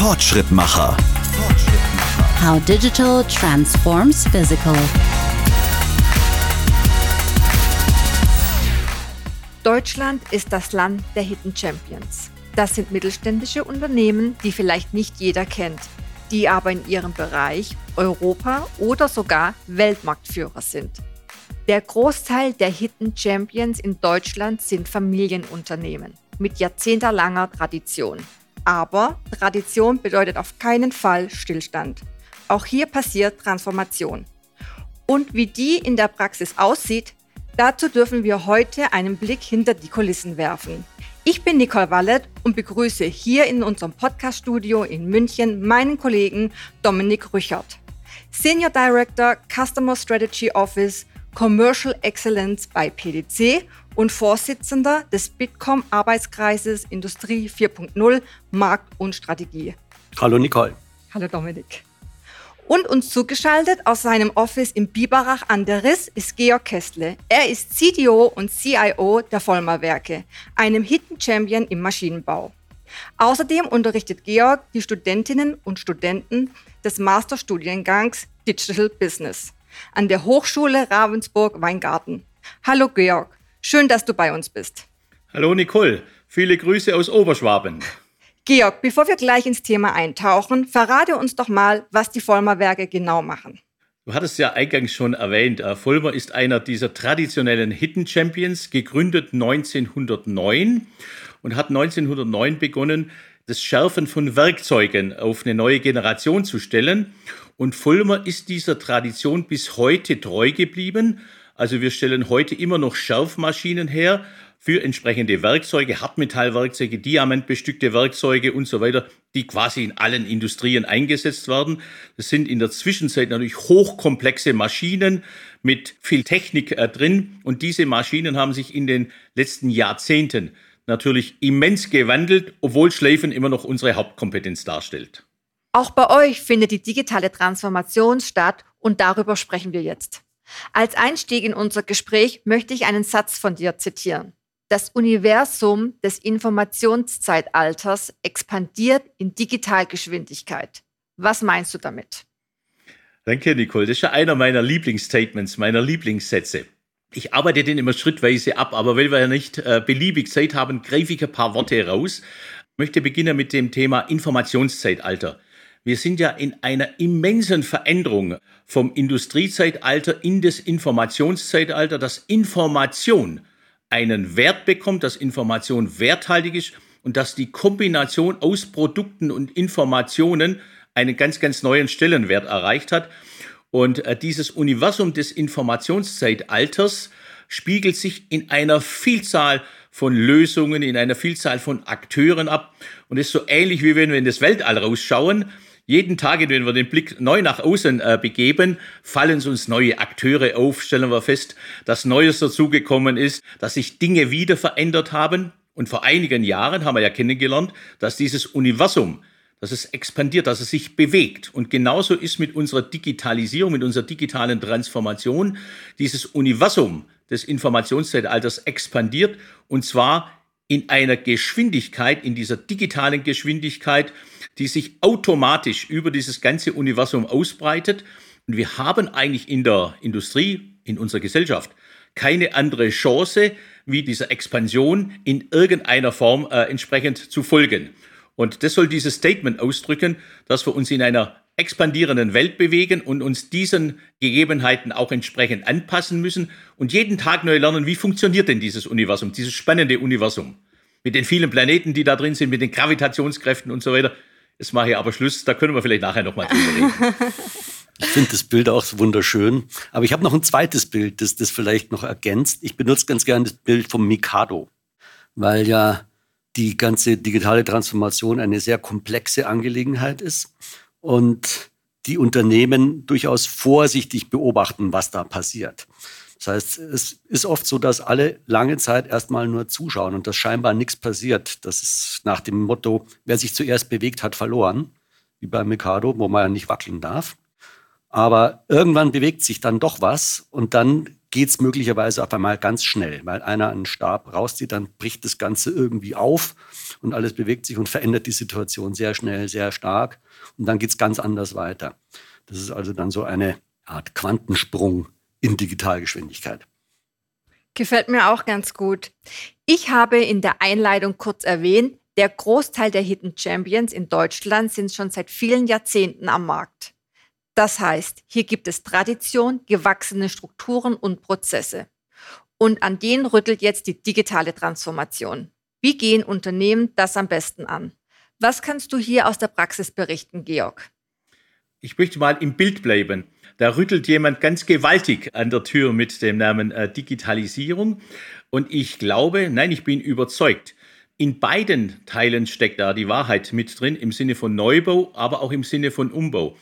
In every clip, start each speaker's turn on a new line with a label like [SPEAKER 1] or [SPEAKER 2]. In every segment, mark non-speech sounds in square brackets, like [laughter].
[SPEAKER 1] Fortschrittmacher.
[SPEAKER 2] How digital transforms physical.
[SPEAKER 3] Deutschland ist das Land der Hidden Champions. Das sind mittelständische Unternehmen, die vielleicht nicht jeder kennt, die aber in ihrem Bereich Europa oder sogar Weltmarktführer sind. Der Großteil der Hidden Champions in Deutschland sind Familienunternehmen mit jahrzehntelanger Tradition. Aber Tradition bedeutet auf keinen Fall Stillstand. Auch hier passiert Transformation. Und wie die in der Praxis aussieht, dazu dürfen wir heute einen Blick hinter die Kulissen werfen. Ich bin Nicole Wallet und begrüße hier in unserem Podcast-Studio in München meinen Kollegen Dominik Rüchert, Senior Director Customer Strategy Office Commercial Excellence bei PDC und Vorsitzender des Bitkom Arbeitskreises Industrie 4.0 Markt und Strategie.
[SPEAKER 4] Hallo Nicole.
[SPEAKER 3] Hallo Dominik. Und uns zugeschaltet aus seinem Office in Biberach an der Riss ist Georg Kestle. Er ist CDO und CIO der Vollmer Werke, einem Hidden Champion im Maschinenbau. Außerdem unterrichtet Georg die Studentinnen und Studenten des Masterstudiengangs Digital Business an der Hochschule Ravensburg-Weingarten. Hallo Georg, schön, dass du bei uns bist.
[SPEAKER 4] Hallo Nicole, viele Grüße aus Oberschwaben.
[SPEAKER 3] Georg, bevor wir gleich ins Thema eintauchen, verrate uns doch mal, was die Vollmer Werke genau machen.
[SPEAKER 4] Du hattest ja eingangs schon erwähnt, äh, Vollmer ist einer dieser traditionellen Hidden Champions, gegründet 1909 und hat 1909 begonnen, das Schärfen von Werkzeugen auf eine neue Generation zu stellen. Und Vollmer ist dieser Tradition bis heute treu geblieben. Also wir stellen heute immer noch Schärfmaschinen her für entsprechende Werkzeuge, Hartmetallwerkzeuge, diamantbestückte Werkzeuge und so weiter, die quasi in allen Industrien eingesetzt werden. Das sind in der Zwischenzeit natürlich hochkomplexe Maschinen mit viel Technik äh, drin und diese Maschinen haben sich in den letzten Jahrzehnten natürlich immens gewandelt, obwohl Schleifen immer noch unsere Hauptkompetenz darstellt.
[SPEAKER 3] Auch bei euch findet die digitale Transformation statt und darüber sprechen wir jetzt. Als Einstieg in unser Gespräch möchte ich einen Satz von dir zitieren. Das Universum des Informationszeitalters expandiert in Digitalgeschwindigkeit. Was meinst du damit?
[SPEAKER 4] Danke, Nicole. Das ist ja einer meiner Lieblingsstatements, meiner Lieblingssätze. Ich arbeite den immer schrittweise ab, aber weil wir ja nicht äh, beliebig Zeit haben, greife ich ein paar Worte raus. Ich möchte beginnen mit dem Thema Informationszeitalter. Wir sind ja in einer immensen Veränderung vom Industriezeitalter in das Informationszeitalter, dass Information einen Wert bekommt, dass Information werthaltig ist und dass die Kombination aus Produkten und Informationen einen ganz, ganz neuen Stellenwert erreicht hat. Und äh, dieses Universum des Informationszeitalters spiegelt sich in einer Vielzahl von Lösungen, in einer Vielzahl von Akteuren ab und ist so ähnlich wie wenn wir in das Weltall rausschauen jeden Tag, wenn wir den Blick neu nach außen äh, begeben, fallen uns neue Akteure auf, stellen wir fest, dass Neues dazugekommen ist, dass sich Dinge wieder verändert haben. Und vor einigen Jahren haben wir ja kennengelernt, dass dieses Universum, dass es expandiert, dass es sich bewegt. Und genauso ist mit unserer Digitalisierung, mit unserer digitalen Transformation dieses Universum des Informationszeitalters expandiert und zwar in einer Geschwindigkeit, in dieser digitalen Geschwindigkeit, die sich automatisch über dieses ganze Universum ausbreitet. Und wir haben eigentlich in der Industrie, in unserer Gesellschaft, keine andere Chance, wie dieser Expansion in irgendeiner Form äh, entsprechend zu folgen. Und das soll dieses Statement ausdrücken, dass wir uns in einer expandierenden Welt bewegen und uns diesen Gegebenheiten auch entsprechend anpassen müssen und jeden Tag neu lernen, wie funktioniert denn dieses Universum, dieses spannende Universum. Mit den vielen Planeten, die da drin sind, mit den Gravitationskräften und so weiter. Jetzt mache ich aber Schluss, da können wir vielleicht nachher nochmal drüber reden. [laughs]
[SPEAKER 5] Ich finde das Bild auch wunderschön. Aber ich habe noch ein zweites Bild, das das vielleicht noch ergänzt. Ich benutze ganz gerne das Bild vom Mikado, weil ja die ganze digitale Transformation eine sehr komplexe Angelegenheit ist und die Unternehmen durchaus vorsichtig beobachten, was da passiert. Das heißt, es ist oft so, dass alle lange Zeit erstmal nur zuschauen und dass scheinbar nichts passiert. Das ist nach dem Motto, wer sich zuerst bewegt, hat verloren, wie bei Mikado, wo man ja nicht wackeln darf. Aber irgendwann bewegt sich dann doch was und dann geht es möglicherweise auf einmal ganz schnell, weil einer einen Stab rauszieht, dann bricht das Ganze irgendwie auf und alles bewegt sich und verändert die Situation sehr schnell, sehr stark. Und dann geht es ganz anders weiter. Das ist also dann so eine Art Quantensprung in Digitalgeschwindigkeit.
[SPEAKER 3] Gefällt mir auch ganz gut. Ich habe in der Einleitung kurz erwähnt, der Großteil der Hidden Champions in Deutschland sind schon seit vielen Jahrzehnten am Markt. Das heißt, hier gibt es Tradition, gewachsene Strukturen und Prozesse. Und an denen rüttelt jetzt die digitale Transformation. Wie gehen Unternehmen das am besten an? Was kannst du hier aus der Praxis berichten, Georg?
[SPEAKER 4] Ich möchte mal im Bild bleiben. Da rüttelt jemand ganz gewaltig an der Tür mit dem Namen äh, Digitalisierung. Und ich glaube, nein, ich bin überzeugt, in beiden Teilen steckt da die Wahrheit mit drin, im Sinne von Neubau, aber auch im Sinne von Umbau.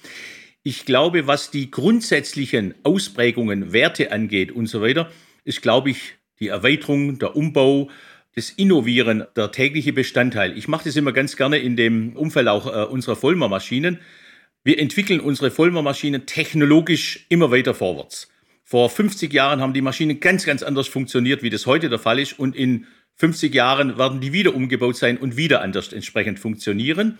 [SPEAKER 4] Ich glaube, was die grundsätzlichen Ausprägungen, Werte angeht und so weiter, ist, glaube ich, die Erweiterung, der Umbau, das Innovieren, der tägliche Bestandteil. Ich mache das immer ganz gerne in dem Umfeld auch äh, unserer Vollmermaschinen. Wir entwickeln unsere Vollmermaschinen technologisch immer weiter vorwärts. Vor 50 Jahren haben die Maschinen ganz, ganz anders funktioniert, wie das heute der Fall ist. Und in 50 Jahren werden die wieder umgebaut sein und wieder anders entsprechend funktionieren.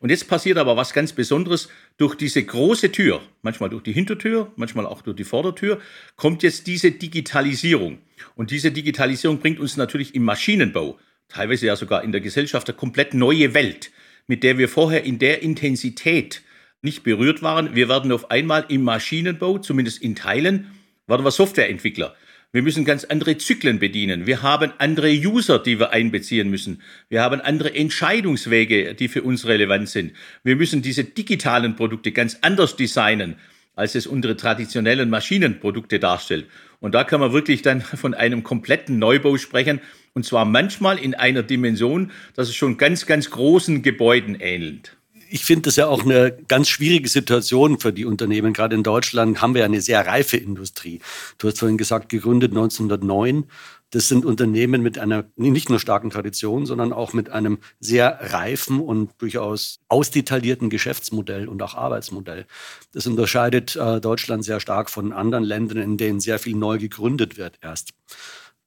[SPEAKER 4] Und jetzt passiert aber was ganz Besonderes. Durch diese große Tür, manchmal durch die Hintertür, manchmal auch durch die Vordertür, kommt jetzt diese Digitalisierung. Und diese Digitalisierung bringt uns natürlich im Maschinenbau, teilweise ja sogar in der Gesellschaft, eine komplett neue Welt, mit der wir vorher in der Intensität nicht berührt waren. Wir werden auf einmal im Maschinenbau, zumindest in Teilen, werden wir Softwareentwickler. Wir müssen ganz andere Zyklen bedienen. Wir haben andere User, die wir einbeziehen müssen. Wir haben andere Entscheidungswege, die für uns relevant sind. Wir müssen diese digitalen Produkte ganz anders designen, als es unsere traditionellen Maschinenprodukte darstellt. Und da kann man wirklich dann [laughs] von einem kompletten Neubau sprechen. Und zwar manchmal in einer Dimension, dass es schon ganz, ganz großen Gebäuden ähnelt
[SPEAKER 5] ich finde das ja auch eine ganz schwierige Situation für die Unternehmen. Gerade in Deutschland haben wir eine sehr reife Industrie. Du hast vorhin gesagt, gegründet 1909. Das sind Unternehmen mit einer nicht nur starken Tradition, sondern auch mit einem sehr reifen und durchaus ausdetaillierten Geschäftsmodell und auch Arbeitsmodell. Das unterscheidet äh, Deutschland sehr stark von anderen Ländern, in denen sehr viel neu gegründet wird erst.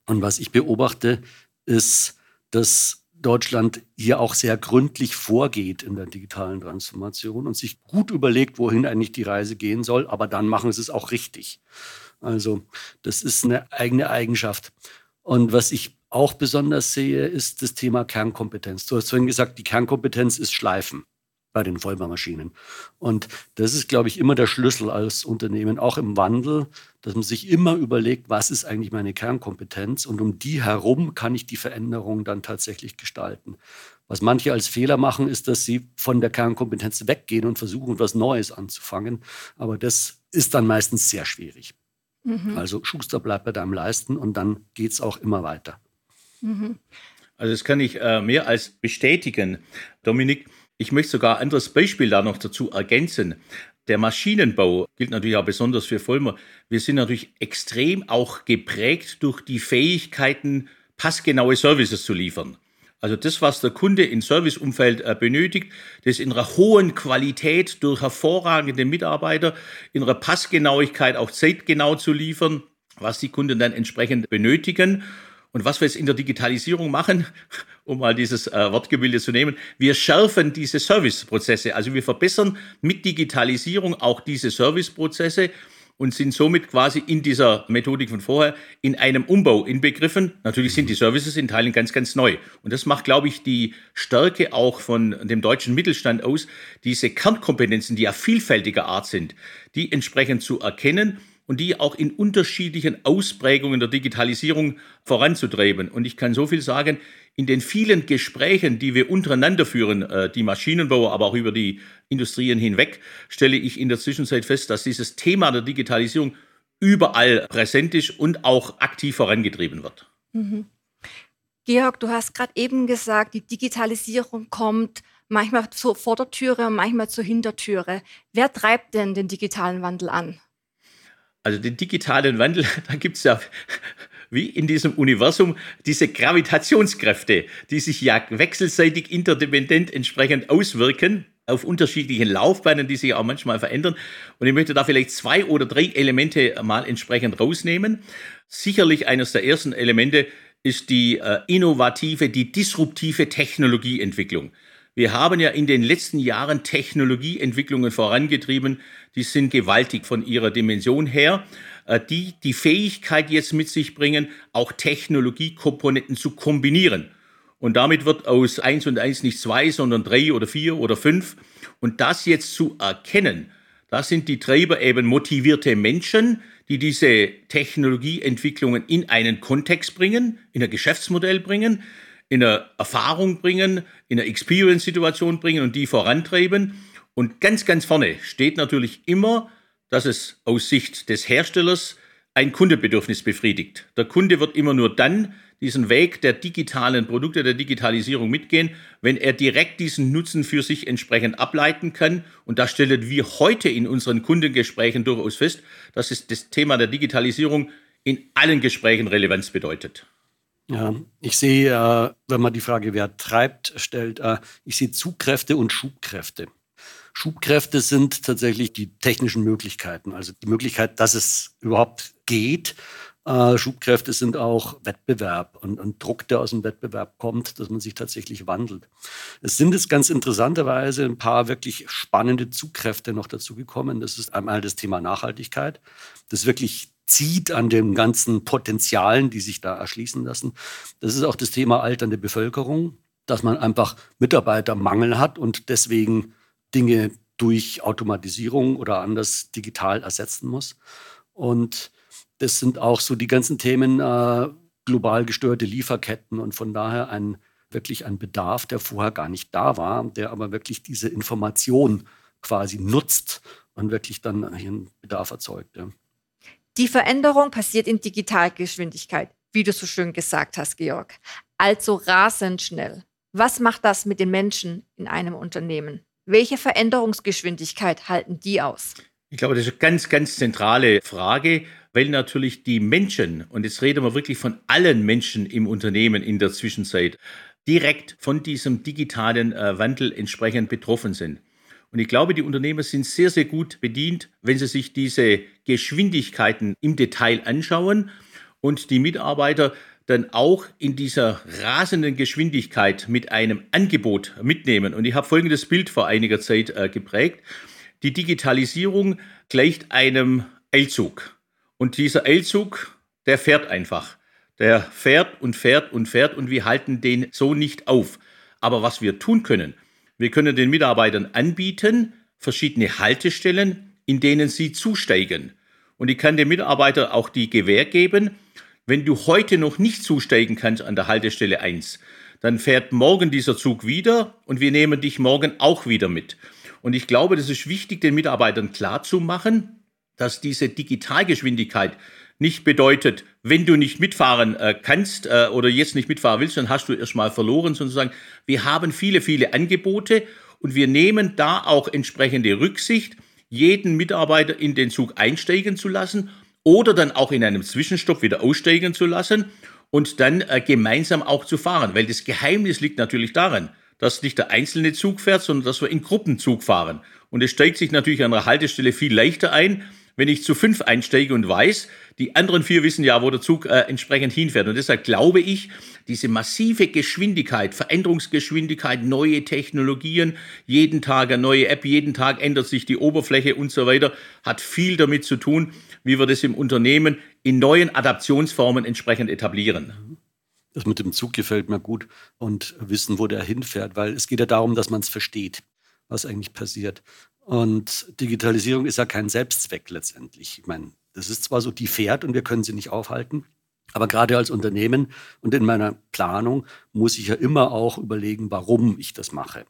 [SPEAKER 5] Und was ich beobachte, ist, dass Deutschland hier auch sehr gründlich vorgeht in der digitalen Transformation und sich gut überlegt, wohin eigentlich die Reise gehen soll, aber dann machen sie es auch richtig. Also das ist eine eigene Eigenschaft. Und was ich auch besonders sehe, ist das Thema Kernkompetenz. Du hast vorhin gesagt, die Kernkompetenz ist Schleifen bei den Vollbaumaschinen. Und das ist, glaube ich, immer der Schlüssel als Unternehmen, auch im Wandel, dass man sich immer überlegt, was ist eigentlich meine Kernkompetenz und um die herum kann ich die Veränderung dann tatsächlich gestalten. Was manche als Fehler machen, ist, dass sie von der Kernkompetenz weggehen und versuchen, was Neues anzufangen. Aber das ist dann meistens sehr schwierig. Mhm. Also Schuster bleibt bei deinem Leisten und dann geht es auch immer weiter.
[SPEAKER 4] Mhm. Also das kann ich äh, mehr als bestätigen. Dominik, ich möchte sogar ein anderes Beispiel da noch dazu ergänzen. Der Maschinenbau gilt natürlich auch besonders für Vollmer. Wir sind natürlich extrem auch geprägt durch die Fähigkeiten, passgenaue Services zu liefern. Also das, was der Kunde im Serviceumfeld äh, benötigt, das in einer hohen Qualität durch hervorragende Mitarbeiter, in einer Passgenauigkeit auch zeitgenau zu liefern, was die Kunden dann entsprechend benötigen. Und was wir jetzt in der Digitalisierung machen, um mal dieses äh, Wortgebilde zu nehmen, wir schärfen diese Serviceprozesse. Also wir verbessern mit Digitalisierung auch diese Serviceprozesse und sind somit quasi in dieser Methodik von vorher in einem Umbau inbegriffen. Natürlich sind die Services in Teilen ganz, ganz neu. Und das macht, glaube ich, die Stärke auch von dem deutschen Mittelstand aus, diese Kernkompetenzen, die ja vielfältiger Art sind, die entsprechend zu erkennen und die auch in unterschiedlichen Ausprägungen der Digitalisierung voranzutreiben. Und ich kann so viel sagen, in den vielen Gesprächen, die wir untereinander führen, äh, die Maschinenbauer, aber auch über die Industrien hinweg, stelle ich in der Zwischenzeit fest, dass dieses Thema der Digitalisierung überall präsent ist und auch aktiv vorangetrieben wird. Mhm.
[SPEAKER 3] Georg, du hast gerade eben gesagt, die Digitalisierung kommt manchmal zur Vordertüre und manchmal zur Hintertüre. Wer treibt denn den digitalen Wandel an?
[SPEAKER 4] Also den digitalen Wandel, [laughs] da gibt es ja wie in diesem Universum diese Gravitationskräfte, die sich ja wechselseitig interdependent entsprechend auswirken. auf unterschiedlichen Laufbahnen, die sich auch manchmal verändern. Und ich möchte da vielleicht zwei oder drei Elemente mal entsprechend rausnehmen. Sicherlich eines der ersten Elemente ist die äh, innovative, die disruptive Technologieentwicklung. Wir haben ja in den letzten Jahren Technologieentwicklungen vorangetrieben, die sind gewaltig von ihrer Dimension her, die die Fähigkeit jetzt mit sich bringen, auch Technologiekomponenten zu kombinieren. Und damit wird aus eins und eins nicht zwei, sondern drei oder vier oder fünf. Und das jetzt zu erkennen, das sind die Treiber eben motivierte Menschen, die diese Technologieentwicklungen in einen Kontext bringen, in ein Geschäftsmodell bringen, in eine Erfahrung bringen, in eine Experience-Situation bringen und die vorantreiben. Und ganz, ganz vorne steht natürlich immer, dass es aus Sicht des Herstellers ein Kundebedürfnis befriedigt. Der Kunde wird immer nur dann diesen Weg der digitalen Produkte, der Digitalisierung mitgehen, wenn er direkt diesen Nutzen für sich entsprechend ableiten kann. Und da stellen wir heute in unseren Kundengesprächen durchaus fest, dass es das Thema der Digitalisierung in allen Gesprächen Relevanz bedeutet.
[SPEAKER 5] Ja, ich sehe, äh, wenn man die Frage, wer treibt, stellt, äh, ich sehe Zugkräfte und Schubkräfte. Schubkräfte sind tatsächlich die technischen Möglichkeiten, also die Möglichkeit, dass es überhaupt geht, äh, Schubkräfte sind auch Wettbewerb und, und, Druck, der aus dem Wettbewerb kommt, dass man sich tatsächlich wandelt. Es sind jetzt ganz interessanterweise ein paar wirklich spannende Zugkräfte noch dazugekommen. Das ist einmal das Thema Nachhaltigkeit, das wirklich zieht an den ganzen Potenzialen, die sich da erschließen lassen. Das ist auch das Thema alternde Bevölkerung, dass man einfach Mitarbeitermangel hat und deswegen Dinge durch Automatisierung oder anders digital ersetzen muss. Und das sind auch so die ganzen Themen äh, global gestörte Lieferketten und von daher ein wirklich ein Bedarf, der vorher gar nicht da war, der aber wirklich diese Information quasi nutzt und wirklich dann einen Bedarf erzeugt. Ja.
[SPEAKER 3] Die Veränderung passiert in Digitalgeschwindigkeit, wie du so schön gesagt hast, Georg. Also rasend schnell. Was macht das mit den Menschen in einem Unternehmen? Welche Veränderungsgeschwindigkeit halten die aus?
[SPEAKER 4] Ich glaube, das ist eine ganz, ganz zentrale Frage weil natürlich die Menschen, und jetzt reden wir wirklich von allen Menschen im Unternehmen in der Zwischenzeit, direkt von diesem digitalen äh, Wandel entsprechend betroffen sind. Und ich glaube, die Unternehmer sind sehr, sehr gut bedient, wenn sie sich diese Geschwindigkeiten im Detail anschauen und die Mitarbeiter dann auch in dieser rasenden Geschwindigkeit mit einem Angebot mitnehmen. Und ich habe folgendes Bild vor einiger Zeit äh, geprägt. Die Digitalisierung gleicht einem Eilzug. Und dieser Eilzug, der fährt einfach. Der fährt und fährt und fährt und wir halten den so nicht auf. Aber was wir tun können, wir können den Mitarbeitern anbieten, verschiedene Haltestellen, in denen sie zusteigen. Und ich kann dem Mitarbeiter auch die Gewähr geben, wenn du heute noch nicht zusteigen kannst an der Haltestelle 1, dann fährt morgen dieser Zug wieder und wir nehmen dich morgen auch wieder mit. Und ich glaube, das ist wichtig, den Mitarbeitern klarzumachen, dass diese Digitalgeschwindigkeit nicht bedeutet, wenn du nicht mitfahren äh, kannst äh, oder jetzt nicht mitfahren willst, dann hast du erstmal verloren, sozusagen. Wir haben viele, viele Angebote und wir nehmen da auch entsprechende Rücksicht, jeden Mitarbeiter in den Zug einsteigen zu lassen oder dann auch in einem Zwischenstopp wieder aussteigen zu lassen und dann äh, gemeinsam auch zu fahren. Weil das Geheimnis liegt natürlich daran, dass nicht der einzelne Zug fährt, sondern dass wir in Gruppenzug fahren. Und es steigt sich natürlich an der Haltestelle viel leichter ein, wenn ich zu fünf einsteige und weiß, die anderen vier wissen ja, wo der Zug äh, entsprechend hinfährt. Und deshalb glaube ich, diese massive Geschwindigkeit, Veränderungsgeschwindigkeit, neue Technologien, jeden Tag eine neue App, jeden Tag ändert sich die Oberfläche und so weiter, hat viel damit zu tun, wie wir das im Unternehmen in neuen Adaptionsformen entsprechend etablieren.
[SPEAKER 5] Das mit dem Zug gefällt mir gut und wissen, wo der hinfährt, weil es geht ja darum, dass man es versteht, was eigentlich passiert. Und Digitalisierung ist ja kein Selbstzweck letztendlich. Ich meine, das ist zwar so, die fährt und wir können sie nicht aufhalten, aber gerade als Unternehmen und in meiner Planung muss ich ja immer auch überlegen, warum ich das mache.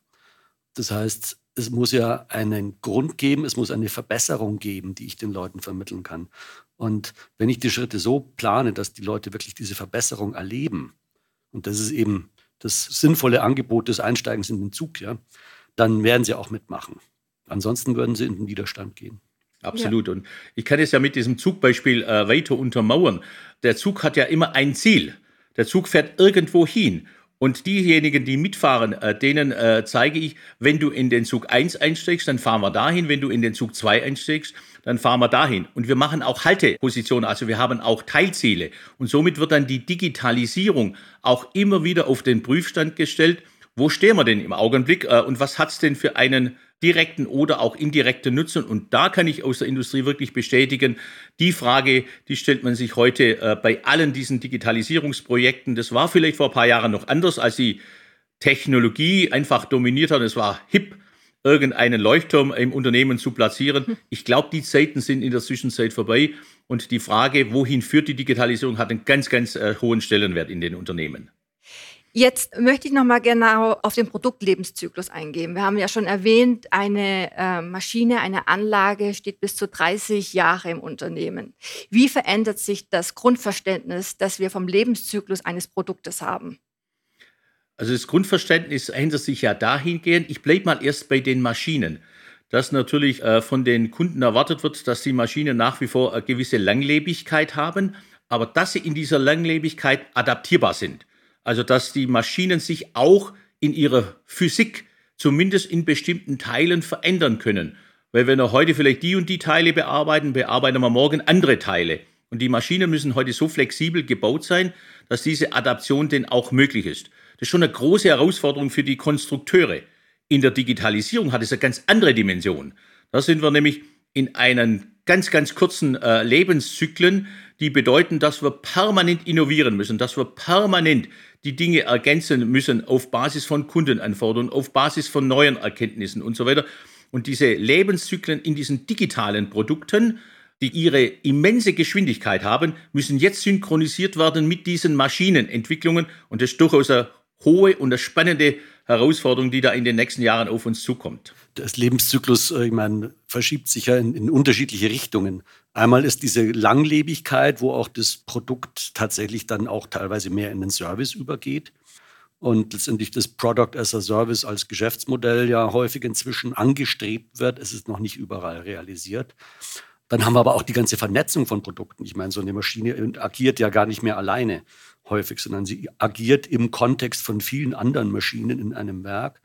[SPEAKER 5] Das heißt, es muss ja einen Grund geben, es muss eine Verbesserung geben, die ich den Leuten vermitteln kann. Und wenn ich die Schritte so plane, dass die Leute wirklich diese Verbesserung erleben, und das ist eben das sinnvolle Angebot des Einsteigens in den Zug, ja, dann werden sie auch mitmachen. Ansonsten würden sie in den Widerstand gehen.
[SPEAKER 4] Absolut. Ja. Und ich kann es ja mit diesem Zugbeispiel äh, weiter untermauern. Der Zug hat ja immer ein Ziel. Der Zug fährt irgendwo hin. Und diejenigen, die mitfahren, äh, denen äh, zeige ich, wenn du in den Zug 1 einsteigst, dann fahren wir dahin. Wenn du in den Zug 2 einsteigst, dann fahren wir dahin. Und wir machen auch Haltepositionen, also wir haben auch Teilziele. Und somit wird dann die Digitalisierung auch immer wieder auf den Prüfstand gestellt. Wo stehen wir denn im Augenblick äh, und was hat es denn für einen direkten oder auch indirekten Nutzen? Und da kann ich aus der Industrie wirklich bestätigen, die Frage, die stellt man sich heute äh, bei allen diesen Digitalisierungsprojekten. Das war vielleicht vor ein paar Jahren noch anders, als die Technologie einfach dominiert hat. Es war hip, irgendeinen Leuchtturm im Unternehmen zu platzieren. Ich glaube, die Zeiten sind in der Zwischenzeit vorbei. Und die Frage, wohin führt die Digitalisierung, hat einen ganz, ganz äh, hohen Stellenwert in den Unternehmen.
[SPEAKER 3] Jetzt möchte ich noch mal genau auf den Produktlebenszyklus eingehen. Wir haben ja schon erwähnt, eine äh, Maschine, eine Anlage steht bis zu 30 Jahre im Unternehmen. Wie verändert sich das Grundverständnis, das wir vom Lebenszyklus eines Produktes haben?
[SPEAKER 4] Also das Grundverständnis ändert sich ja dahingehend, ich bleibe mal erst bei den Maschinen, dass natürlich äh, von den Kunden erwartet wird, dass die Maschinen nach wie vor eine gewisse Langlebigkeit haben, aber dass sie in dieser Langlebigkeit adaptierbar sind. Also dass die Maschinen sich auch in ihrer Physik zumindest in bestimmten Teilen verändern können. Weil wenn wir heute vielleicht die und die Teile bearbeiten, bearbeiten wir morgen andere Teile. Und die Maschinen müssen heute so flexibel gebaut sein, dass diese Adaption denn auch möglich ist. Das ist schon eine große Herausforderung für die Konstrukteure. In der Digitalisierung hat es eine ganz andere Dimension. Da sind wir nämlich in einen ganz, ganz kurzen äh, Lebenszyklen, die bedeuten, dass wir permanent innovieren müssen, dass wir permanent die Dinge ergänzen müssen auf Basis von Kundenanforderungen, auf Basis von neuen Erkenntnissen und so weiter. Und diese Lebenszyklen in diesen digitalen Produkten, die ihre immense Geschwindigkeit haben, müssen jetzt synchronisiert werden mit diesen Maschinenentwicklungen. Und das ist durchaus eine hohe und eine spannende Herausforderung, die da in den nächsten Jahren auf uns zukommt.
[SPEAKER 5] Das Lebenszyklus, äh, ich meine, verschiebt sich ja in, in unterschiedliche Richtungen. Einmal ist diese Langlebigkeit, wo auch das Produkt tatsächlich dann auch teilweise mehr in den Service übergeht. Und letztendlich das Product as a Service als Geschäftsmodell ja häufig inzwischen angestrebt wird. Es ist noch nicht überall realisiert. Dann haben wir aber auch die ganze Vernetzung von Produkten. Ich meine, so eine Maschine agiert ja gar nicht mehr alleine häufig, sondern sie agiert im Kontext von vielen anderen Maschinen in einem Werk.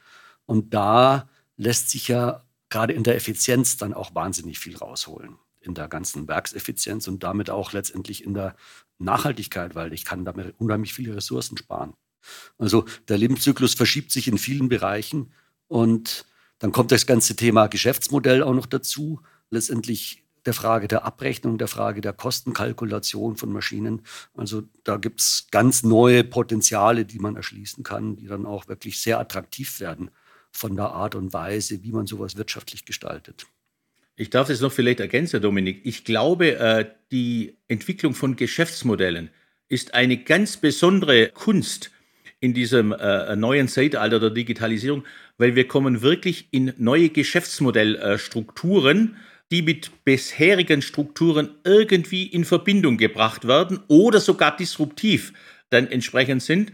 [SPEAKER 5] Und da lässt sich ja gerade in der Effizienz dann auch wahnsinnig viel rausholen. In der ganzen Werkseffizienz und damit auch letztendlich in der Nachhaltigkeit, weil ich kann damit unheimlich viele Ressourcen sparen. Also der Lebenszyklus verschiebt sich in vielen Bereichen und dann kommt das ganze Thema Geschäftsmodell auch noch dazu. Letztendlich der Frage der Abrechnung, der Frage der Kostenkalkulation von Maschinen. Also da gibt es ganz neue Potenziale, die man erschließen kann, die dann auch wirklich sehr attraktiv werden von der Art und Weise, wie man sowas wirtschaftlich gestaltet.
[SPEAKER 4] Ich darf das noch vielleicht ergänzen, Dominik. Ich glaube, äh, die Entwicklung von Geschäftsmodellen ist eine ganz besondere Kunst in diesem äh, neuen Zeitalter der Digitalisierung, weil wir kommen wirklich in neue Geschäftsmodellstrukturen, die mit bisherigen Strukturen irgendwie in Verbindung gebracht werden oder sogar disruptiv dann entsprechend sind.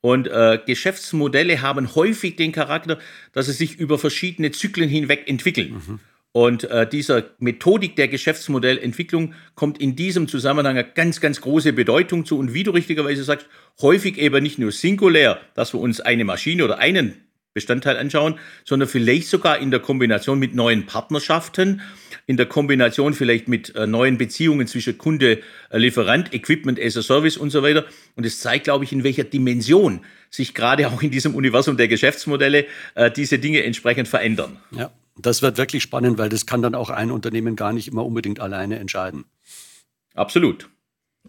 [SPEAKER 4] Und äh, Geschäftsmodelle haben häufig den Charakter, dass sie sich über verschiedene Zyklen hinweg entwickeln. Mhm. Und äh, dieser Methodik der Geschäftsmodellentwicklung kommt in diesem Zusammenhang eine ganz, ganz große Bedeutung zu. Und wie du richtigerweise sagst, häufig eben nicht nur singulär, dass wir uns eine Maschine oder einen Bestandteil anschauen, sondern vielleicht sogar in der Kombination mit neuen Partnerschaften, in der Kombination vielleicht mit äh, neuen Beziehungen zwischen Kunde, äh, Lieferant, Equipment as a Service und so weiter. Und es zeigt, glaube ich, in welcher Dimension sich gerade auch in diesem Universum der Geschäftsmodelle äh, diese Dinge entsprechend verändern.
[SPEAKER 5] Ja, das wird wirklich spannend, weil das kann dann auch ein Unternehmen gar nicht immer unbedingt alleine entscheiden.
[SPEAKER 4] Absolut.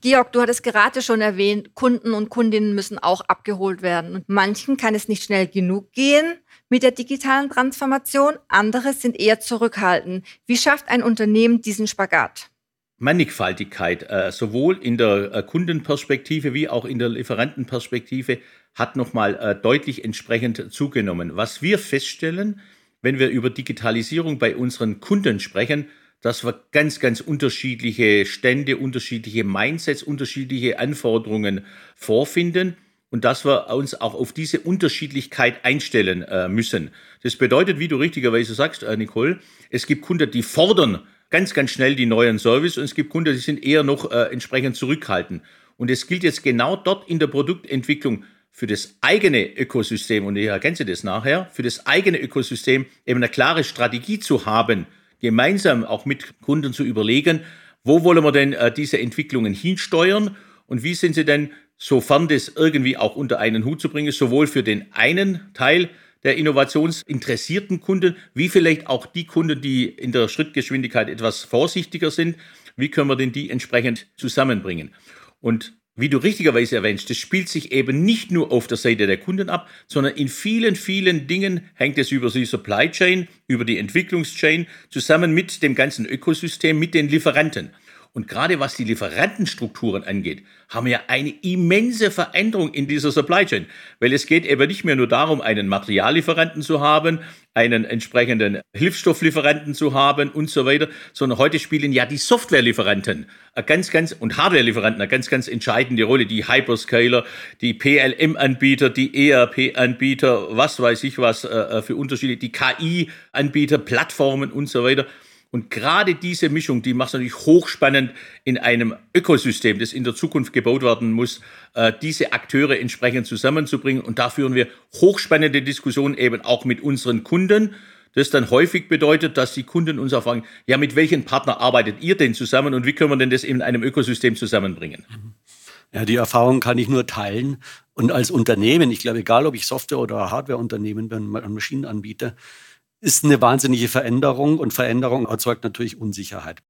[SPEAKER 3] Georg, du hattest gerade schon erwähnt, Kunden und Kundinnen müssen auch abgeholt werden. Und manchen kann es nicht schnell genug gehen mit der digitalen Transformation, andere sind eher zurückhaltend. Wie schafft ein Unternehmen diesen Spagat?
[SPEAKER 4] Mannigfaltigkeit, äh, sowohl in der äh, Kundenperspektive wie auch in der Lieferantenperspektive, hat nochmal äh, deutlich entsprechend zugenommen. Was wir feststellen, wenn wir über Digitalisierung bei unseren Kunden sprechen, dass wir ganz, ganz unterschiedliche Stände, unterschiedliche Mindsets, unterschiedliche Anforderungen vorfinden und dass wir uns auch auf diese Unterschiedlichkeit einstellen äh, müssen. Das bedeutet, wie du richtigerweise sagst, äh, Nicole, es gibt Kunden, die fordern ganz, ganz schnell die neuen Service und es gibt Kunden, die sind eher noch äh, entsprechend zurückhaltend. Und es gilt jetzt genau dort in der Produktentwicklung für das eigene Ökosystem, und ich ergänze das nachher, für das eigene Ökosystem eben eine klare Strategie zu haben, gemeinsam auch mit Kunden zu überlegen, wo wollen wir denn äh, diese Entwicklungen hinsteuern und wie sind sie denn, sofern das irgendwie auch unter einen Hut zu bringen, sowohl für den einen Teil der innovationsinteressierten Kunden, wie vielleicht auch die Kunden, die in der Schrittgeschwindigkeit etwas vorsichtiger sind, wie können wir denn die entsprechend zusammenbringen? Und wie du richtigerweise erwähnst, das spielt sich eben nicht nur auf der Seite der Kunden ab, sondern in vielen, vielen Dingen hängt es über die Supply Chain, über die Entwicklungschain zusammen mit dem ganzen Ökosystem, mit den Lieferanten. Und gerade was die Lieferantenstrukturen angeht, haben wir eine immense Veränderung in dieser Supply Chain, weil es geht eben nicht mehr nur darum, einen Materiallieferanten zu haben, einen entsprechenden Hilfsstofflieferanten zu haben und so weiter, sondern heute spielen ja die Softwarelieferanten ganz, ganz und Hardwarelieferanten eine ganz, ganz entscheidende Rolle. Die Hyperscaler, die PLM-Anbieter, die ERP-Anbieter, was weiß ich was äh, für Unterschiede, die KI-Anbieter, Plattformen und so weiter. Und gerade diese Mischung, die macht es natürlich hochspannend in einem Ökosystem, das in der Zukunft gebaut werden muss, äh, diese Akteure entsprechend zusammenzubringen. Und da führen wir hochspannende Diskussionen eben auch mit unseren Kunden. Das dann häufig bedeutet, dass die Kunden uns auch fragen, ja, mit welchen Partner arbeitet ihr denn zusammen und wie können wir denn das in einem Ökosystem zusammenbringen?
[SPEAKER 5] Ja, die Erfahrung kann ich nur teilen. Und als Unternehmen, ich glaube, egal ob ich Software- oder Hardwareunternehmen bin, Maschinenanbieter, ist eine wahnsinnige Veränderung und Veränderung erzeugt natürlich Unsicherheit.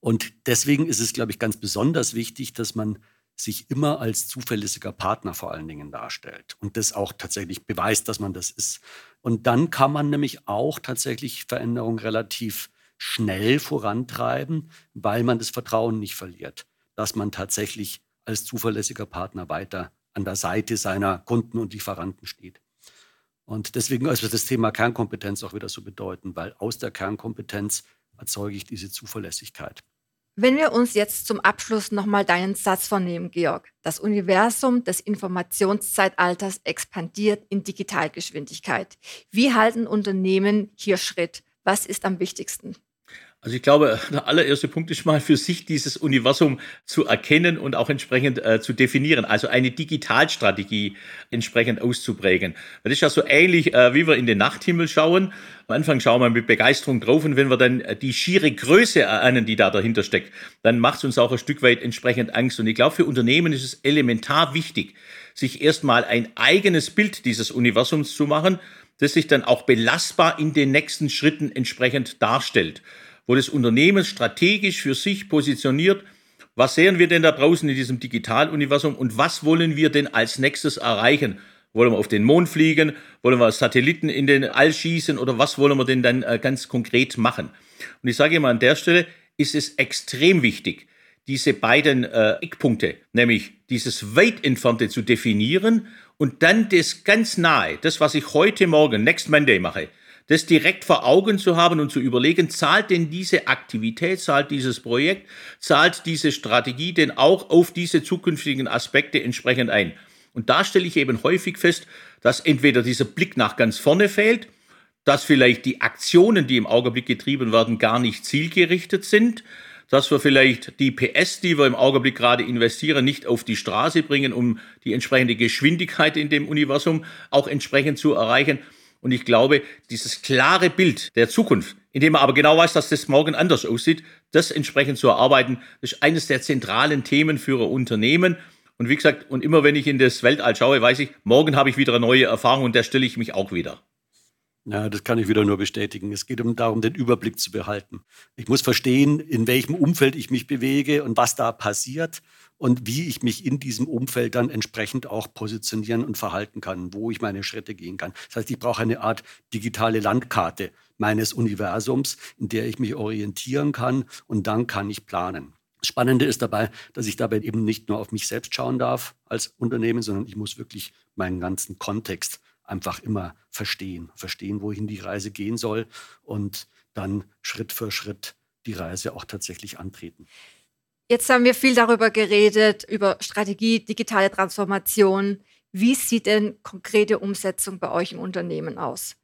[SPEAKER 5] Und deswegen ist es, glaube ich, ganz besonders wichtig, dass man sich immer als zuverlässiger Partner vor allen Dingen darstellt und das auch tatsächlich beweist, dass man das ist. Und dann kann man nämlich auch tatsächlich Veränderungen relativ schnell vorantreiben, weil man das Vertrauen nicht verliert, dass man tatsächlich als zuverlässiger Partner weiter an der Seite seiner Kunden und Lieferanten steht. Und deswegen ist das Thema Kernkompetenz auch wieder so bedeutend, weil aus der Kernkompetenz erzeuge ich diese Zuverlässigkeit.
[SPEAKER 3] Wenn wir uns jetzt zum Abschluss nochmal deinen Satz vornehmen, Georg. Das Universum des Informationszeitalters expandiert in Digitalgeschwindigkeit. Wie halten Unternehmen hier Schritt? Was ist am wichtigsten?
[SPEAKER 4] Also ich glaube, [laughs] der allererste Punkt ist mal für sich dieses Universum zu erkennen und auch entsprechend äh, zu definieren, also eine Digitalstrategie entsprechend auszuprägen. Das ist ja so ähnlich, äh, wie wir in den Nachthimmel schauen. Am Anfang schauen wir mit Begeisterung drauf und wenn wir dann äh, die schiere Größe erahnen, die da dahinter steckt, dann macht es uns auch ein Stück weit entsprechend Angst. Und ich glaube, für Unternehmen ist es elementar wichtig, sich erstmal ein eigenes Bild dieses Universums zu machen, das sich dann auch belastbar in den nächsten Schritten entsprechend darstellt wo das Unternehmen strategisch für sich positioniert, was sehen wir denn da draußen in diesem Digitaluniversum und was wollen wir denn als nächstes erreichen? Wollen wir auf den Mond fliegen? Wollen wir Satelliten in den All schießen? Oder was wollen wir denn dann äh, ganz konkret machen? Und ich sage immer an der Stelle, ist es extrem wichtig, diese beiden äh, Eckpunkte, nämlich dieses weit entfernte zu definieren und dann das ganz nahe, das, was ich heute Morgen, Next Monday mache, das direkt vor Augen zu haben und zu überlegen, zahlt denn diese Aktivität, zahlt dieses Projekt, zahlt diese Strategie denn auch auf diese zukünftigen Aspekte entsprechend ein? Und da stelle ich eben häufig fest, dass entweder dieser Blick nach ganz vorne fehlt, dass vielleicht die Aktionen, die im Augenblick getrieben werden, gar nicht zielgerichtet sind, dass wir vielleicht die PS, die wir im Augenblick gerade investieren, nicht auf die Straße bringen, um die entsprechende Geschwindigkeit in dem Universum auch entsprechend zu erreichen. Und ich glaube, dieses klare Bild der Zukunft, in dem man aber genau weiß, dass das morgen anders aussieht, das entsprechend zu erarbeiten, ist eines der zentralen Themen für Unternehmen. Und wie gesagt, und immer wenn ich in das Weltall schaue, weiß ich, morgen habe ich wieder eine neue Erfahrung und der stelle ich mich auch wieder.
[SPEAKER 5] Ja, das kann ich wieder nur bestätigen. Es geht um darum, den Überblick zu behalten. Ich muss verstehen, in welchem Umfeld ich mich bewege und was da passiert und wie ich mich in diesem Umfeld dann entsprechend auch positionieren und verhalten kann, wo ich meine Schritte gehen kann. Das heißt, ich brauche eine Art digitale Landkarte meines Universums, in der ich mich orientieren kann und dann kann ich planen. Das Spannende ist dabei, dass ich dabei eben nicht nur auf mich selbst schauen darf als Unternehmen, sondern ich muss wirklich meinen ganzen Kontext einfach immer verstehen, verstehen, wohin die Reise gehen soll und dann Schritt für Schritt die Reise auch tatsächlich antreten.
[SPEAKER 3] Jetzt haben wir viel darüber geredet, über Strategie, digitale Transformation. Wie sieht denn konkrete Umsetzung bei euch im Unternehmen aus?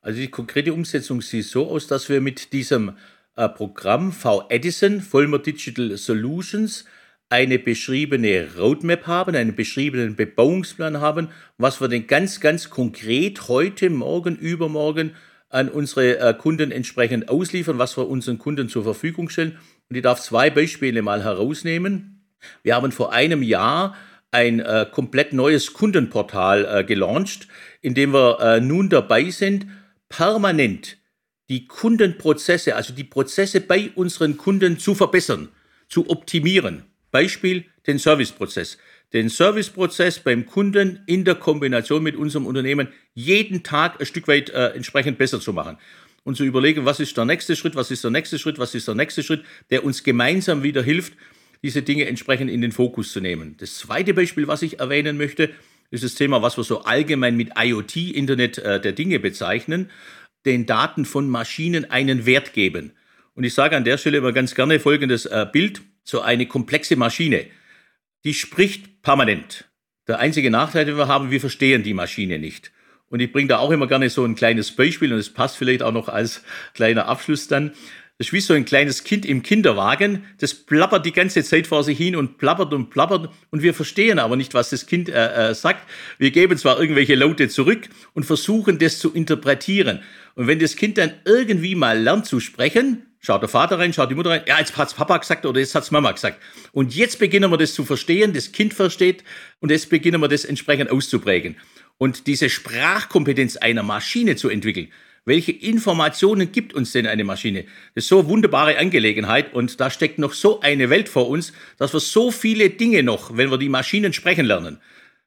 [SPEAKER 4] Also die konkrete Umsetzung sieht so aus, dass wir mit diesem äh, Programm V Edison, Vollmer Digital Solutions, eine beschriebene Roadmap haben, einen beschriebenen Bebauungsplan haben, was wir denn ganz, ganz konkret heute, morgen, übermorgen an unsere äh, Kunden entsprechend ausliefern, was wir unseren Kunden zur Verfügung stellen. Und ich darf zwei Beispiele mal herausnehmen. Wir haben vor einem Jahr ein äh, komplett neues Kundenportal äh, gelauncht, in dem wir äh, nun dabei sind, permanent die Kundenprozesse, also die Prozesse bei unseren Kunden zu verbessern, zu optimieren. Beispiel den Serviceprozess. Den Serviceprozess beim Kunden in der Kombination mit unserem Unternehmen jeden Tag ein Stück weit äh, entsprechend besser zu machen. Und zu überlegen, was ist der nächste Schritt, was ist der nächste Schritt, was ist der nächste Schritt, der uns gemeinsam wieder hilft, diese Dinge entsprechend in den Fokus zu nehmen. Das zweite Beispiel, was ich erwähnen möchte, ist das Thema, was wir so allgemein mit IoT, Internet äh, der Dinge bezeichnen, den Daten von Maschinen einen Wert geben. Und ich sage an der Stelle immer ganz gerne folgendes äh, Bild, so eine komplexe Maschine, die spricht permanent. Der einzige Nachteil, den wir haben, wir verstehen die Maschine nicht. Und ich bringe da auch immer gerne so ein kleines Beispiel und es passt vielleicht auch noch als kleiner Abschluss dann. Das ist wie so ein kleines Kind im Kinderwagen, das plappert die ganze Zeit vor sich hin und plappert und plappert und wir verstehen aber nicht, was das Kind äh, äh, sagt. Wir geben zwar irgendwelche Laute zurück und versuchen das zu interpretieren. Und wenn das Kind dann irgendwie mal lernt zu sprechen, schaut der Vater rein, schaut die Mutter rein, ja, jetzt hat's Papa gesagt oder jetzt hat's Mama gesagt. Und jetzt beginnen wir das zu verstehen, das Kind versteht und jetzt beginnen wir das entsprechend auszuprägen. Und diese Sprachkompetenz einer Maschine zu entwickeln, welche Informationen gibt uns denn eine Maschine? Das ist so eine wunderbare Angelegenheit und da steckt noch so eine Welt vor uns, dass wir so viele Dinge noch, wenn wir die Maschinen sprechen lernen,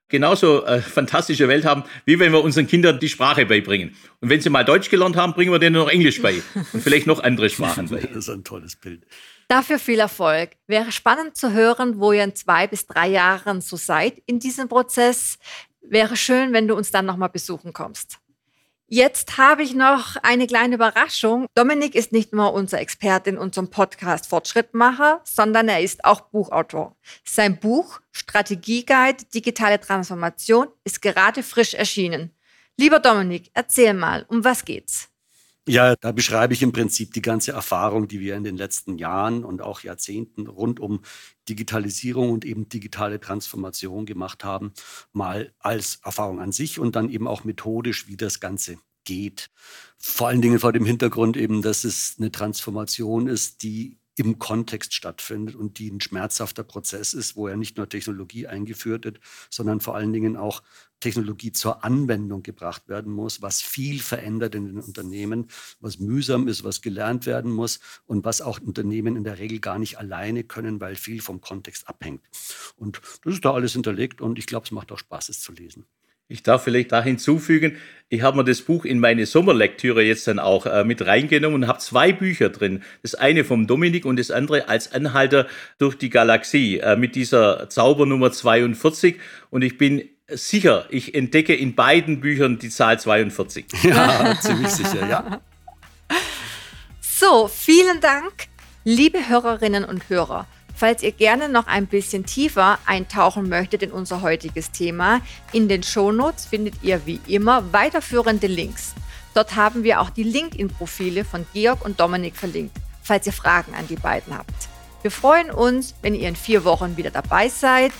[SPEAKER 4] genauso äh, fantastische Welt haben, wie wenn wir unseren Kindern die Sprache beibringen. Und wenn sie mal Deutsch gelernt haben, bringen wir denen noch Englisch bei und vielleicht noch andere Sprachen bei. [laughs]
[SPEAKER 5] Das ist ein tolles Bild.
[SPEAKER 3] Dafür viel Erfolg. Wäre spannend zu hören, wo ihr in zwei bis drei Jahren so seid in diesem Prozess. Wäre schön, wenn du uns dann nochmal besuchen kommst. Jetzt habe ich noch eine kleine Überraschung. Dominik ist nicht nur unser Experte in unserem Podcast Fortschrittmacher, sondern er ist auch Buchautor. Sein Buch Strategieguide Digitale Transformation ist gerade frisch erschienen. Lieber Dominik, erzähl mal, um was geht's?
[SPEAKER 5] Ja, da beschreibe ich im Prinzip die ganze Erfahrung, die wir in den letzten Jahren und auch Jahrzehnten rund um Digitalisierung und eben digitale Transformation gemacht haben, mal als Erfahrung an sich und dann eben auch methodisch, wie das Ganze geht. Vor allen Dingen vor dem Hintergrund eben, dass es eine Transformation ist, die im Kontext stattfindet und die ein schmerzhafter Prozess ist, wo ja nicht nur Technologie eingeführt wird, sondern vor allen Dingen auch Technologie zur Anwendung gebracht werden muss, was viel verändert in den Unternehmen, was mühsam ist, was gelernt werden muss und was auch Unternehmen in der Regel gar nicht alleine können, weil viel vom Kontext abhängt. Und das ist da alles hinterlegt und ich glaube, es macht auch Spaß, es zu lesen.
[SPEAKER 4] Ich darf vielleicht da hinzufügen, ich habe mir das Buch in meine Sommerlektüre jetzt dann auch äh, mit reingenommen und habe zwei Bücher drin. Das eine vom Dominik und das andere als Anhalter durch die Galaxie äh, mit dieser Zaubernummer 42. Und ich bin sicher, ich entdecke in beiden Büchern die Zahl 42. [laughs]
[SPEAKER 5] Ja, ziemlich sicher, ja.
[SPEAKER 3] So, vielen Dank, liebe Hörerinnen und Hörer. Falls ihr gerne noch ein bisschen tiefer eintauchen möchtet in unser heutiges Thema, in den Shownotes findet ihr wie immer weiterführende Links. Dort haben wir auch die LinkedIn-Profile von Georg und Dominik verlinkt, falls ihr Fragen an die beiden habt. Wir freuen uns, wenn ihr in vier Wochen wieder dabei seid.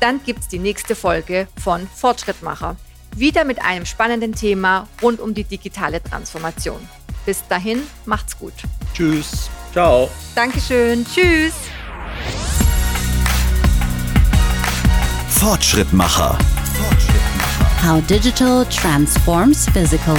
[SPEAKER 3] Dann gibt es die nächste Folge von Fortschrittmacher. Wieder mit einem spannenden Thema rund um die digitale Transformation. Bis dahin, macht's gut.
[SPEAKER 5] Tschüss.
[SPEAKER 4] Ciao.
[SPEAKER 3] Dankeschön. Tschüss.
[SPEAKER 2] Fortschrittmacher. How digital transforms physical.